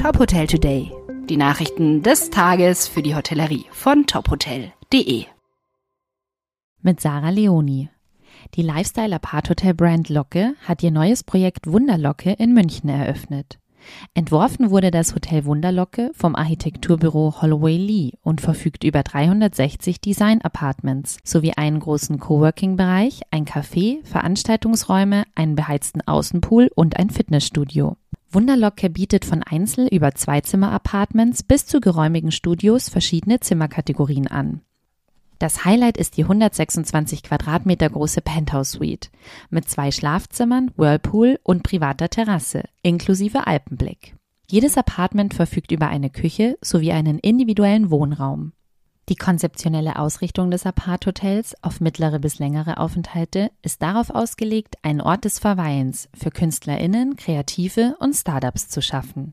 Top Hotel Today. Die Nachrichten des Tages für die Hotellerie von tophotel.de. Mit Sarah Leoni. Die Lifestyle-Apart-Hotel-Brand Locke hat ihr neues Projekt Wunderlocke in München eröffnet. Entworfen wurde das Hotel Wunderlocke vom Architekturbüro Holloway Lee und verfügt über 360 Design-Apartments sowie einen großen Coworking-Bereich, ein Café, Veranstaltungsräume, einen beheizten Außenpool und ein Fitnessstudio. Wunderlocke bietet von Einzel- über Zweizimmer-Apartments bis zu geräumigen Studios verschiedene Zimmerkategorien an. Das Highlight ist die 126 Quadratmeter große Penthouse Suite mit zwei Schlafzimmern, Whirlpool und privater Terrasse inklusive Alpenblick. Jedes Apartment verfügt über eine Küche sowie einen individuellen Wohnraum. Die konzeptionelle Ausrichtung des Apart-Hotels auf mittlere bis längere Aufenthalte ist darauf ausgelegt, einen Ort des Verweilens für KünstlerInnen, Kreative und Startups zu schaffen.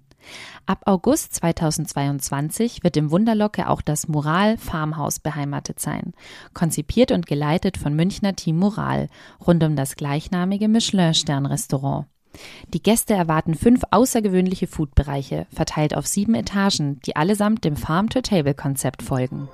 Ab August 2022 wird im Wunderlocke auch das Mural Farmhaus beheimatet sein, konzipiert und geleitet von Münchner Team Mural rund um das gleichnamige Michelin-Stern-Restaurant. Die Gäste erwarten fünf außergewöhnliche Foodbereiche, verteilt auf sieben Etagen, die allesamt dem Farm-to-Table-Konzept folgen.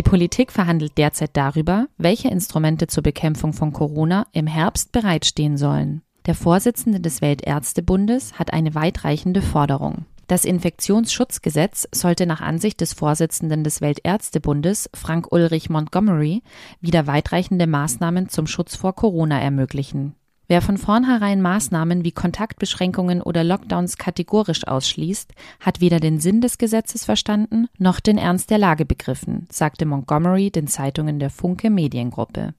Die Politik verhandelt derzeit darüber, welche Instrumente zur Bekämpfung von Corona im Herbst bereitstehen sollen. Der Vorsitzende des Weltärztebundes hat eine weitreichende Forderung. Das Infektionsschutzgesetz sollte nach Ansicht des Vorsitzenden des Weltärztebundes, Frank Ulrich Montgomery, wieder weitreichende Maßnahmen zum Schutz vor Corona ermöglichen. Wer von vornherein Maßnahmen wie Kontaktbeschränkungen oder Lockdowns kategorisch ausschließt, hat weder den Sinn des Gesetzes verstanden noch den Ernst der Lage begriffen, sagte Montgomery den Zeitungen der Funke Mediengruppe.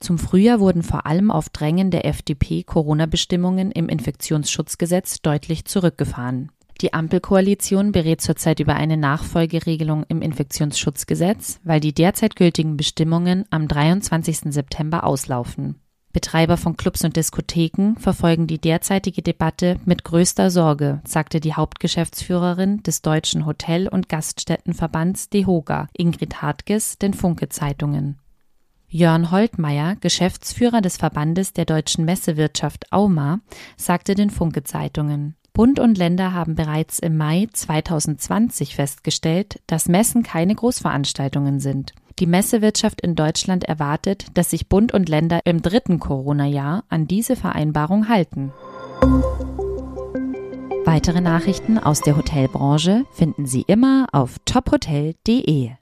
Zum Frühjahr wurden vor allem auf Drängen der FDP Corona-Bestimmungen im Infektionsschutzgesetz deutlich zurückgefahren. Die Ampelkoalition berät zurzeit über eine Nachfolgeregelung im Infektionsschutzgesetz, weil die derzeit gültigen Bestimmungen am 23. September auslaufen. Betreiber von Clubs und Diskotheken verfolgen die derzeitige Debatte mit größter Sorge, sagte die Hauptgeschäftsführerin des Deutschen Hotel- und Gaststättenverbands DEHOGA, Ingrid Hartges, den Funke Zeitungen. Jörn Holtmeier, Geschäftsführer des Verbandes der deutschen Messewirtschaft AUMA, sagte den Funke Zeitungen. Bund und Länder haben bereits im Mai 2020 festgestellt, dass Messen keine Großveranstaltungen sind. Die Messewirtschaft in Deutschland erwartet, dass sich Bund und Länder im dritten Corona-Jahr an diese Vereinbarung halten. Weitere Nachrichten aus der Hotelbranche finden Sie immer auf tophotel.de.